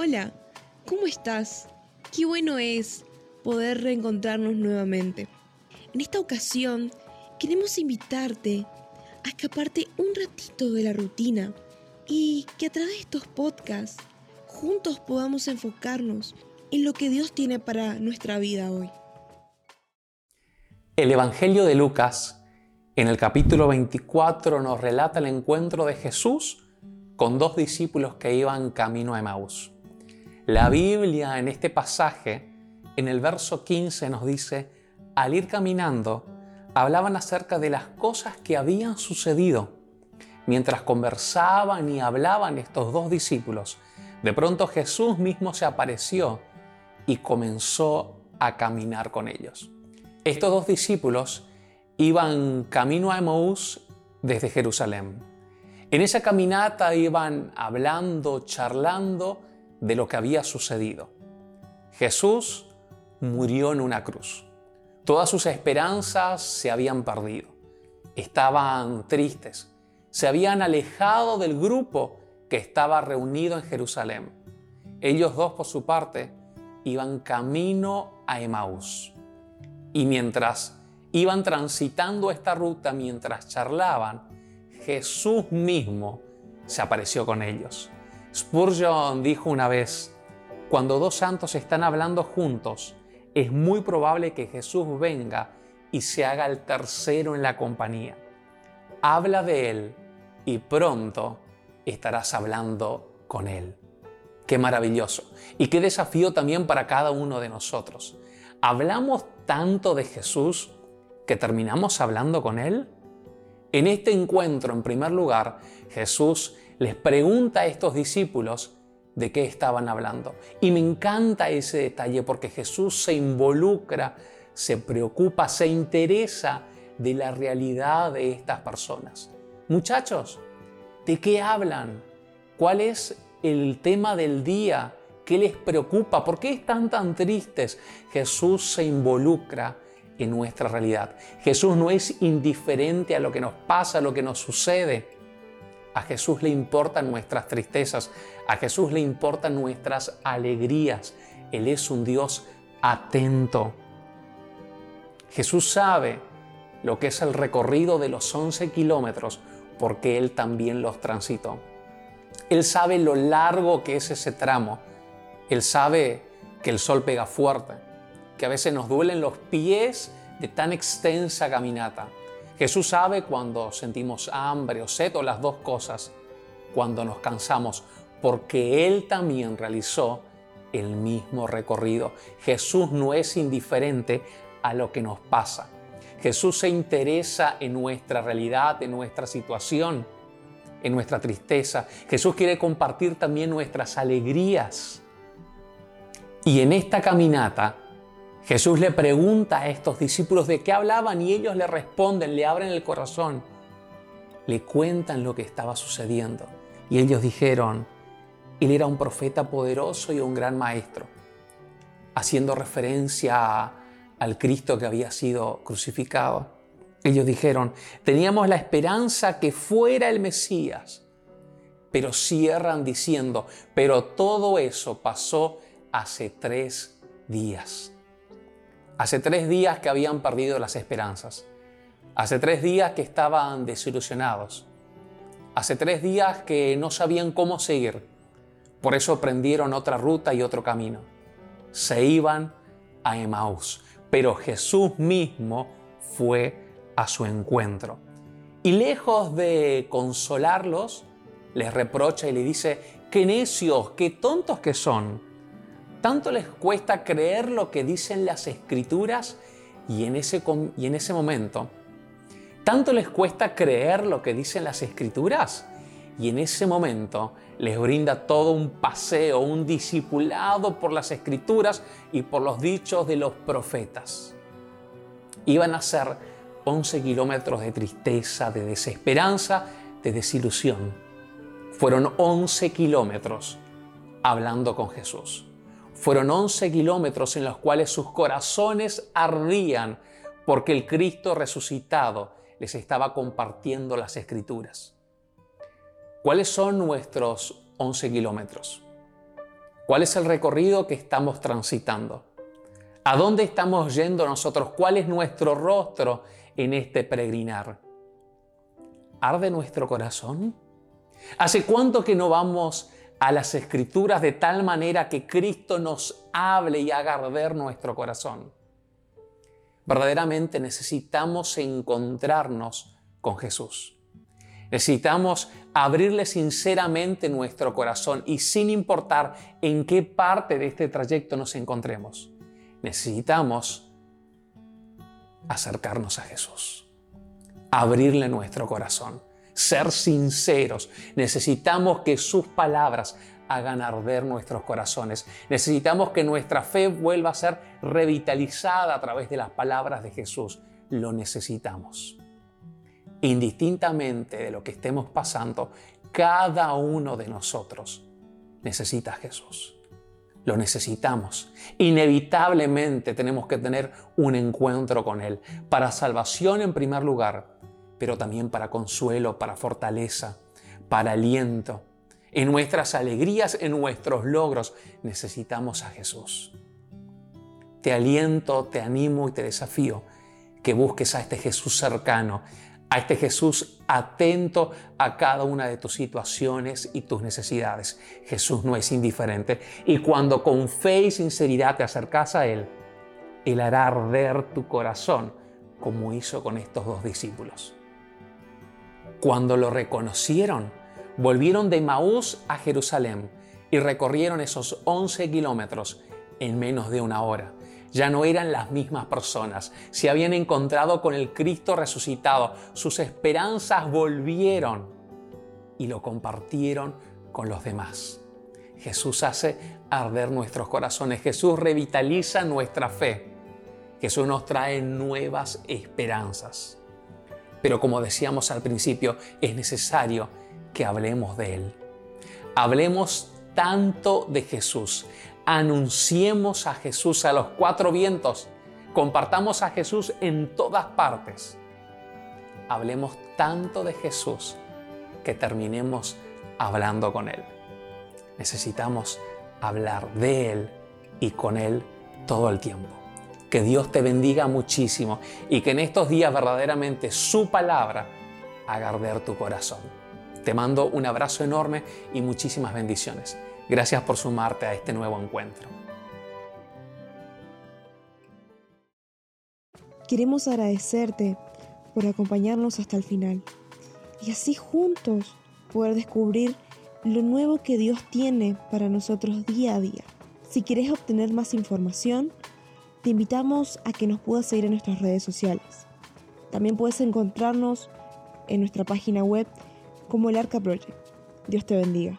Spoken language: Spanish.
Hola, ¿cómo estás? Qué bueno es poder reencontrarnos nuevamente. En esta ocasión queremos invitarte a escaparte un ratito de la rutina y que a través de estos podcasts juntos podamos enfocarnos en lo que Dios tiene para nuestra vida hoy. El Evangelio de Lucas, en el capítulo 24, nos relata el encuentro de Jesús con dos discípulos que iban camino a Emaús. La Biblia en este pasaje, en el verso 15, nos dice, al ir caminando, hablaban acerca de las cosas que habían sucedido. Mientras conversaban y hablaban estos dos discípulos, de pronto Jesús mismo se apareció y comenzó a caminar con ellos. Estos dos discípulos iban camino a Emaús desde Jerusalén. En esa caminata iban hablando, charlando de lo que había sucedido. Jesús murió en una cruz. Todas sus esperanzas se habían perdido. Estaban tristes. Se habían alejado del grupo que estaba reunido en Jerusalén. Ellos dos, por su parte, iban camino a Emaús. Y mientras iban transitando esta ruta, mientras charlaban, Jesús mismo se apareció con ellos. Spurgeon dijo una vez, cuando dos santos están hablando juntos, es muy probable que Jesús venga y se haga el tercero en la compañía. Habla de Él y pronto estarás hablando con Él. Qué maravilloso y qué desafío también para cada uno de nosotros. ¿Hablamos tanto de Jesús que terminamos hablando con Él? En este encuentro, en primer lugar, Jesús les pregunta a estos discípulos de qué estaban hablando. Y me encanta ese detalle porque Jesús se involucra, se preocupa, se interesa de la realidad de estas personas. Muchachos, ¿de qué hablan? ¿Cuál es el tema del día? ¿Qué les preocupa? ¿Por qué están tan tristes? Jesús se involucra en nuestra realidad. Jesús no es indiferente a lo que nos pasa, a lo que nos sucede. A Jesús le importan nuestras tristezas, a Jesús le importan nuestras alegrías. Él es un Dios atento. Jesús sabe lo que es el recorrido de los 11 kilómetros porque Él también los transitó. Él sabe lo largo que es ese tramo él sabe que el sol pega fuerte, que a veces nos duelen los pies de tan extensa caminata. Jesús sabe cuando sentimos hambre o sed o las dos cosas, cuando nos cansamos, porque Él también realizó el mismo recorrido. Jesús no es indiferente a lo que nos pasa. Jesús se interesa en nuestra realidad, en nuestra situación, en nuestra tristeza. Jesús quiere compartir también nuestras alegrías. Y en esta caminata, Jesús le pregunta a estos discípulos de qué hablaban y ellos le responden, le abren el corazón, le cuentan lo que estaba sucediendo. Y ellos dijeron, Él era un profeta poderoso y un gran maestro, haciendo referencia al Cristo que había sido crucificado. Ellos dijeron, teníamos la esperanza que fuera el Mesías, pero cierran diciendo, pero todo eso pasó hace tres días. Hace tres días que habían perdido las esperanzas. Hace tres días que estaban desilusionados. Hace tres días que no sabían cómo seguir. Por eso prendieron otra ruta y otro camino. Se iban a Emaús. Pero Jesús mismo fue a su encuentro. Y lejos de consolarlos, les reprocha y le dice, qué necios, qué tontos que son tanto les cuesta creer lo que dicen las escrituras y en ese, y en ese momento, tanto les cuesta creer lo que dicen las escrituras y en ese momento les brinda todo un paseo, un discipulado por las escrituras y por los dichos de los profetas. Iban a ser 11 kilómetros de tristeza, de desesperanza, de desilusión. Fueron 11 kilómetros hablando con Jesús. Fueron 11 kilómetros en los cuales sus corazones ardían porque el Cristo resucitado les estaba compartiendo las escrituras. ¿Cuáles son nuestros 11 kilómetros? ¿Cuál es el recorrido que estamos transitando? ¿A dónde estamos yendo nosotros? ¿Cuál es nuestro rostro en este peregrinar? ¿Arde nuestro corazón? ¿Hace cuánto que no vamos a las escrituras de tal manera que Cristo nos hable y haga arder nuestro corazón? Verdaderamente necesitamos encontrarnos con Jesús. Necesitamos abrirle sinceramente nuestro corazón y sin importar en qué parte de este trayecto nos encontremos, necesitamos acercarnos a Jesús, abrirle nuestro corazón, ser sinceros. Necesitamos que sus palabras hagan arder nuestros corazones. Necesitamos que nuestra fe vuelva a ser revitalizada a través de las palabras de Jesús. Lo necesitamos indistintamente de lo que estemos pasando, cada uno de nosotros necesita a Jesús. Lo necesitamos. Inevitablemente tenemos que tener un encuentro con Él para salvación en primer lugar, pero también para consuelo, para fortaleza, para aliento. En nuestras alegrías, en nuestros logros, necesitamos a Jesús. Te aliento, te animo y te desafío que busques a este Jesús cercano, a este Jesús atento a cada una de tus situaciones y tus necesidades. Jesús no es indiferente y cuando con fe y sinceridad te acercas a Él, Él hará arder tu corazón como hizo con estos dos discípulos. Cuando lo reconocieron, volvieron de Maús a Jerusalén y recorrieron esos 11 kilómetros en menos de una hora. Ya no eran las mismas personas, se habían encontrado con el Cristo resucitado, sus esperanzas volvieron y lo compartieron con los demás. Jesús hace arder nuestros corazones, Jesús revitaliza nuestra fe, Jesús nos trae nuevas esperanzas. Pero como decíamos al principio, es necesario que hablemos de Él. Hablemos tanto de Jesús anunciemos a Jesús a los cuatro vientos, compartamos a Jesús en todas partes. Hablemos tanto de Jesús que terminemos hablando con Él. Necesitamos hablar de Él y con Él todo el tiempo. Que Dios te bendiga muchísimo y que en estos días verdaderamente su palabra haga arder tu corazón. Te mando un abrazo enorme y muchísimas bendiciones. Gracias por sumarte a este nuevo encuentro. Queremos agradecerte por acompañarnos hasta el final y así juntos poder descubrir lo nuevo que Dios tiene para nosotros día a día. Si quieres obtener más información, te invitamos a que nos puedas seguir en nuestras redes sociales. También puedes encontrarnos en nuestra página web como el Arca Project. Dios te bendiga.